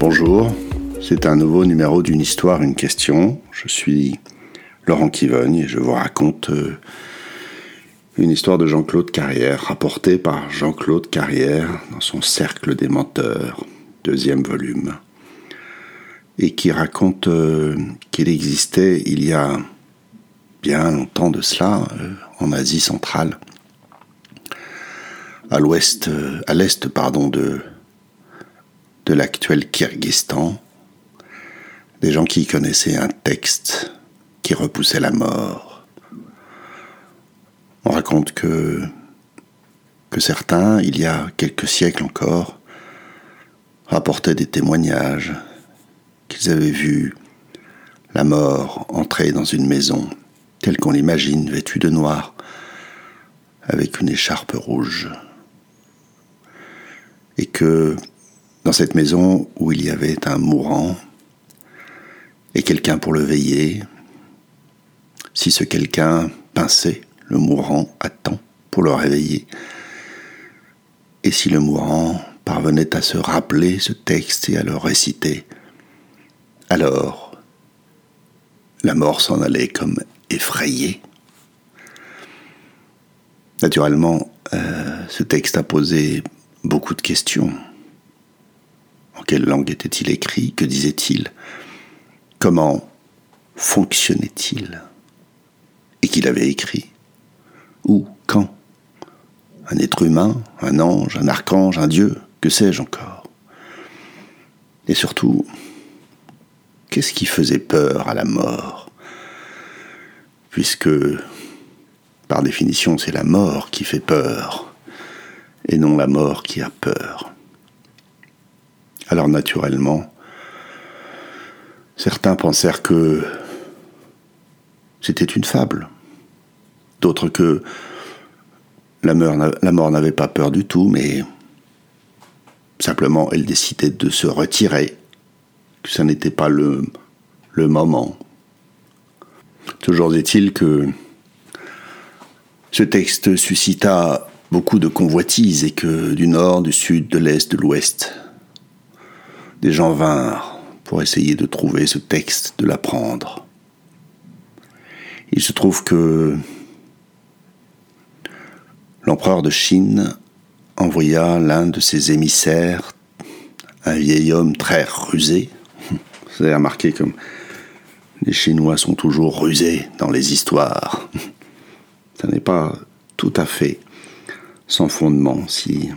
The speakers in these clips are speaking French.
Bonjour, c'est un nouveau numéro d'une histoire, une question. Je suis Laurent Kivogne et je vous raconte euh, une histoire de Jean-Claude Carrière, rapportée par Jean-Claude Carrière dans son Cercle des menteurs, deuxième volume, et qui raconte euh, qu'il existait il y a bien longtemps de cela, euh, en Asie centrale, à l'ouest, à l'est, pardon, de, de l'actuel Kyrgyzstan, des gens qui connaissaient un texte qui repoussait la mort. On raconte que, que certains, il y a quelques siècles encore, rapportaient des témoignages qu'ils avaient vu la mort entrer dans une maison telle qu'on l'imagine, vêtue de noir, avec une écharpe rouge. Et que dans cette maison où il y avait un mourant et quelqu'un pour le veiller, si ce quelqu'un pinçait le mourant à temps pour le réveiller, et si le mourant parvenait à se rappeler ce texte et à le réciter, alors la mort s'en allait comme effrayé. Naturellement, euh, ce texte a posé beaucoup de questions. En quelle langue était-il écrit? Que disait-il? Comment fonctionnait-il? Et qu'il avait écrit? Où Quand? Un être humain Un ange Un archange Un dieu Que sais-je encore? Et surtout, qu'est-ce qui faisait peur à la mort? Puisque par définition c'est la mort qui fait peur, et non la mort qui a peur. Alors naturellement, certains pensèrent que c'était une fable, d'autres que la mort n'avait pas peur du tout, mais simplement elle décidait de se retirer, que ça n'était pas le, le moment. Toujours est-il que ce texte suscita beaucoup de convoitises et que du nord, du sud, de l'est, de l'ouest, des gens vinrent pour essayer de trouver ce texte, de l'apprendre. Il se trouve que l'empereur de Chine envoya l'un de ses émissaires, un vieil homme très rusé. Vous avez remarqué comme les Chinois sont toujours rusés dans les histoires. Ça n'est pas tout à fait sans fondement si,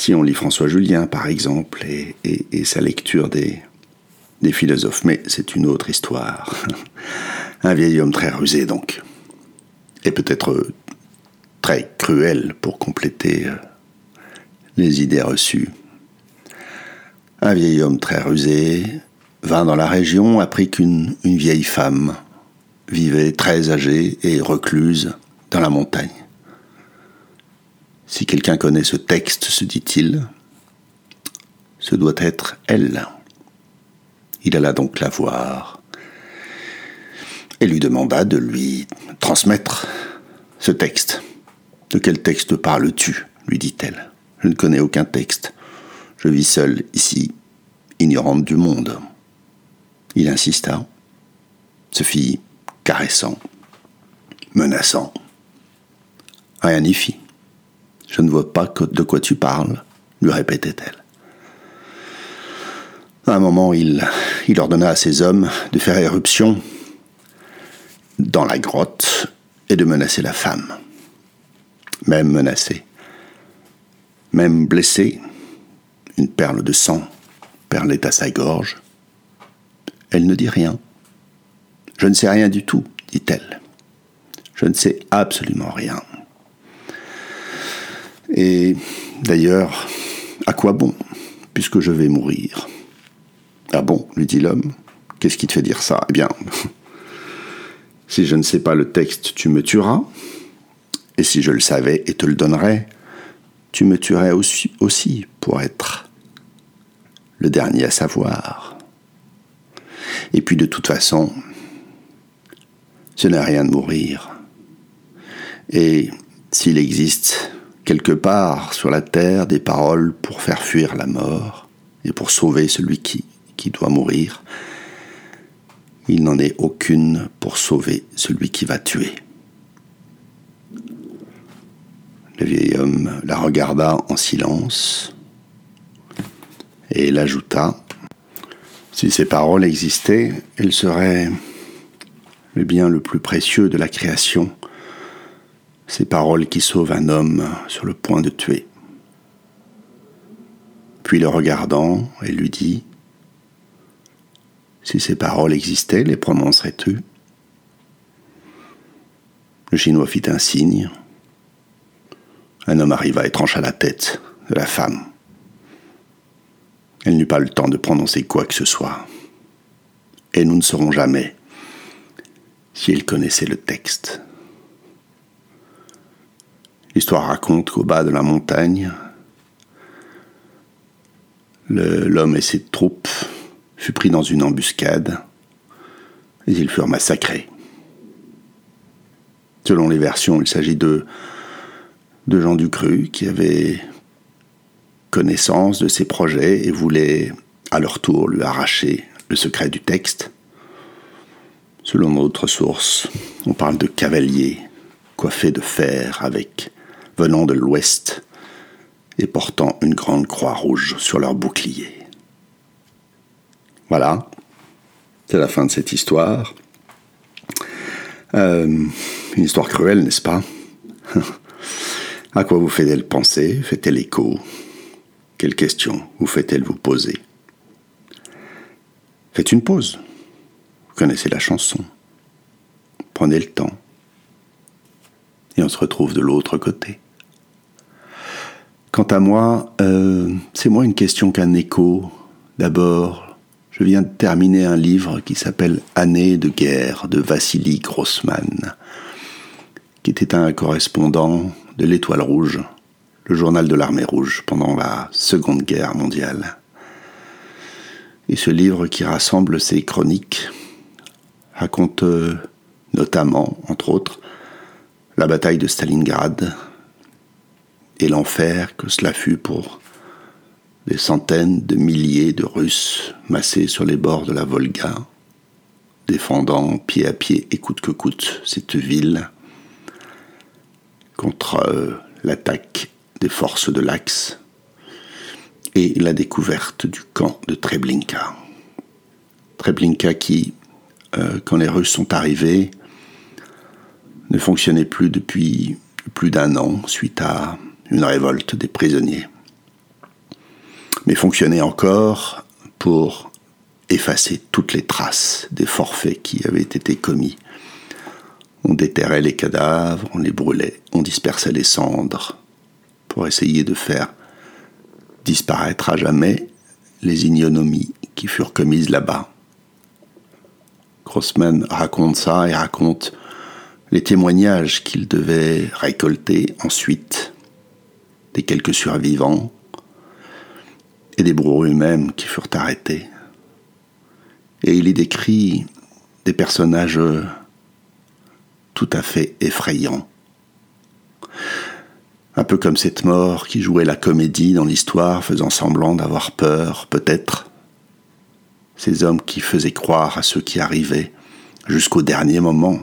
si on lit François Julien, par exemple, et, sa lecture des, philosophes. Mais c'est une autre histoire. Un vieil homme très rusé, donc, et peut-être très cruel pour compléter euh, les idées reçues. Un vieil homme très rusé, vint dans la région, apprit qu'une vieille femme vivait très âgée et recluse dans la montagne. Si quelqu'un connaît ce texte, se dit-il, ce doit être elle. Il alla donc la voir et lui demanda de lui transmettre ce texte. De quel texte parles-tu? lui dit-elle. Je ne connais aucun texte. Je vis seule ici, ignorante du monde. Il insista, se fit caressant, menaçant. Rien n'y fit. Je ne vois pas de quoi tu parles, lui répétait-elle. À un moment, il, il ordonna à ses hommes de faire éruption dans la grotte et de menacer la femme. Même menacée, même blessée, une perle de sang perlait à sa gorge. Elle ne dit rien. Je ne sais rien du tout, dit-elle. Je ne sais absolument rien. Et d'ailleurs, à quoi bon, puisque je vais mourir? Ah bon, lui dit l'homme, qu'est-ce qui te fait dire ça? Eh bien, si je ne sais pas le texte, tu me tueras, et si je le savais et te le donnerais, tu me tuerais aussi, aussi pour être le dernier à savoir. Et puis de toute façon, ce n'est rien de mourir. Et s'il existe quelque part sur la terre des paroles pour faire fuir la mort, et pour sauver celui qui, doit mourir, il n'en est aucune pour sauver celui qui va tuer. Le vieil homme la regarda en silence et il ajouta Si ces paroles existaient, elles seraient le bien le plus précieux de la création, ces paroles qui sauvent un homme sur le point de tuer. Puis le regardant, elle lui dit Si ces paroles existaient, les prononcerais-tu Le Chinois fit un signe. Un homme arriva et trancha la tête de la femme. Elle n'eut pas le temps de prononcer quoi que ce soit. Et nous ne saurons jamais si elle connaissait le texte. L'histoire raconte qu'au bas de la montagne, l'homme et ses troupes furent pris dans une embuscade et ils furent massacrés. Selon les versions, il s'agit de, de gens du cru qui avaient connaissance de ses projets et voulaient à leur tour lui arracher le secret du texte. Selon d'autres sources, on parle de cavaliers coiffés de fer avec venant de l'ouest et portant une grande croix rouge sur leur bouclier. Voilà, c'est la fin de cette histoire. Euh, une histoire cruelle, n'est-ce pas? À quoi vous fait-elle penser? Fait-elle écho? Quelles questions vous fait-elle vous poser? Faites une pause. Vous connaissez la chanson. Prenez le temps. Et on se retrouve de l'autre côté. Quant à moi, euh, c'est moins une question qu'un écho. D'abord, je viens de terminer un livre qui s'appelle Année de guerre de Vassili Grossman, qui était un correspondant de l'Étoile Rouge, le journal de l'armée rouge pendant la Seconde Guerre mondiale. Et ce livre qui rassemble ses chroniques raconte euh, notamment, entre autres, la bataille de Stalingrad, et l'enfer que cela fut pour des centaines de milliers de Russes massés sur les bords de la Volga, défendant pied à pied et coûte que coûte cette ville contre euh, l'attaque des forces de l'Axe et la découverte du camp de Treblinka. Treblinka qui, euh, quand les Russes sont arrivés, ne fonctionnait plus depuis plus d'un an suite à une révolte des prisonniers. Mais fonctionnait encore pour effacer toutes les traces des forfaits qui avaient été commis. On déterrait les cadavres, on les brûlait, on dispersait les cendres pour essayer de faire disparaître à jamais les ignominies qui furent commises là-bas. Grossman raconte ça et raconte les témoignages qu'il devait récolter ensuite des quelques survivants et des bourreaux eux-mêmes qui furent arrêtés. Et il y décrit des personnages tout à fait effrayants. Un peu comme cette mort qui jouait la comédie dans l'histoire, faisant semblant d'avoir peur, peut-être. Ces hommes qui faisaient croire à ceux qui arrivaient, jusqu'au dernier moment,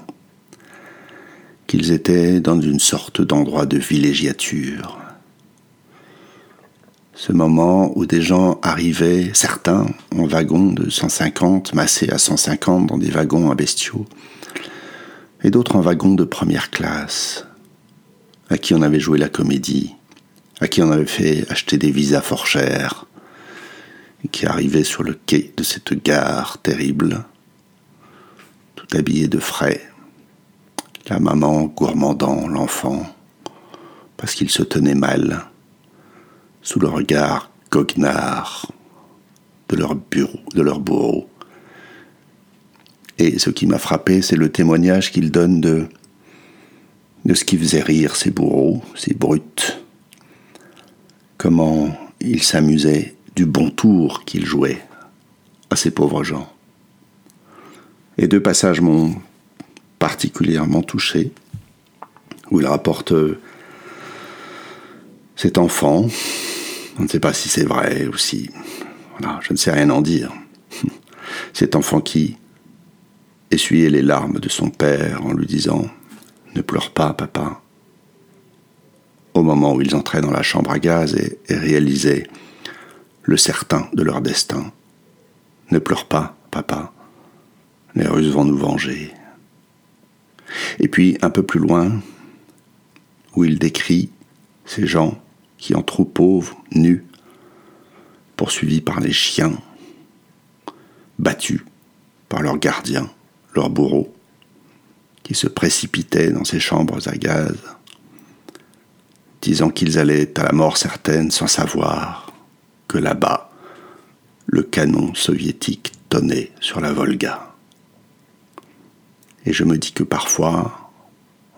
qu'ils étaient dans une sorte d'endroit de villégiature ce moment où des gens arrivaient, certains en wagons de 150, massés à 150 dans des wagons à bestiaux, et d'autres en wagons de première classe, à qui on avait joué la comédie, à qui on avait fait acheter des visas fort chers, et qui arrivaient sur le quai de cette gare terrible, tout habillés de frais, la maman gourmandant l'enfant, parce qu'il se tenait mal sous le regard goguenard de leur bureau, de bourreau. Et ce qui m'a frappé, c'est le témoignage qu'ils donnent de, de ce qui faisait rire ces bourreaux, ces brutes. Comment ils s'amusaient du bon tour qu'ils jouaient à ces pauvres gens. Et deux passages m'ont particulièrement touché, où il rapporte cet enfant on ne sait pas si c'est vrai ou si Voilà, je ne sais rien en dire. Cet enfant qui essuyait les larmes de son père en lui disant ⁇ Ne pleure pas, papa ⁇ au moment où ils entraient dans la chambre à gaz et, réalisaient le certain de leur destin. Ne pleure pas, papa, les Russes vont nous venger. Et puis, un peu plus loin, où il décrit ces gens qui, en troupeau, nus, poursuivis par les chiens, battus par leurs gardiens, leurs bourreaux, qui se précipitaient dans ces chambres à gaz, disant qu'ils allaient à la mort certaine sans savoir que là-bas, le canon soviétique tonnait sur la Volga. Et je me dis que parfois,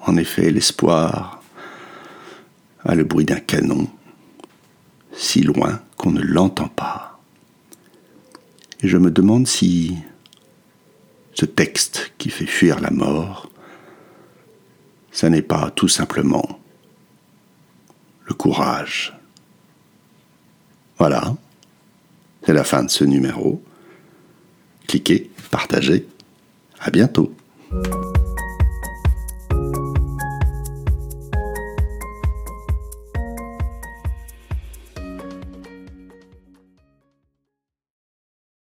en effet, l'espoir a le bruit d'un canon, si loin qu'on ne l'entend pas. Et je me demande si ce texte qui fait fuir la mort, ça n'est pas tout simplement le courage. Voilà, c'est la fin de ce numéro. Cliquez, partagez, à bientôt.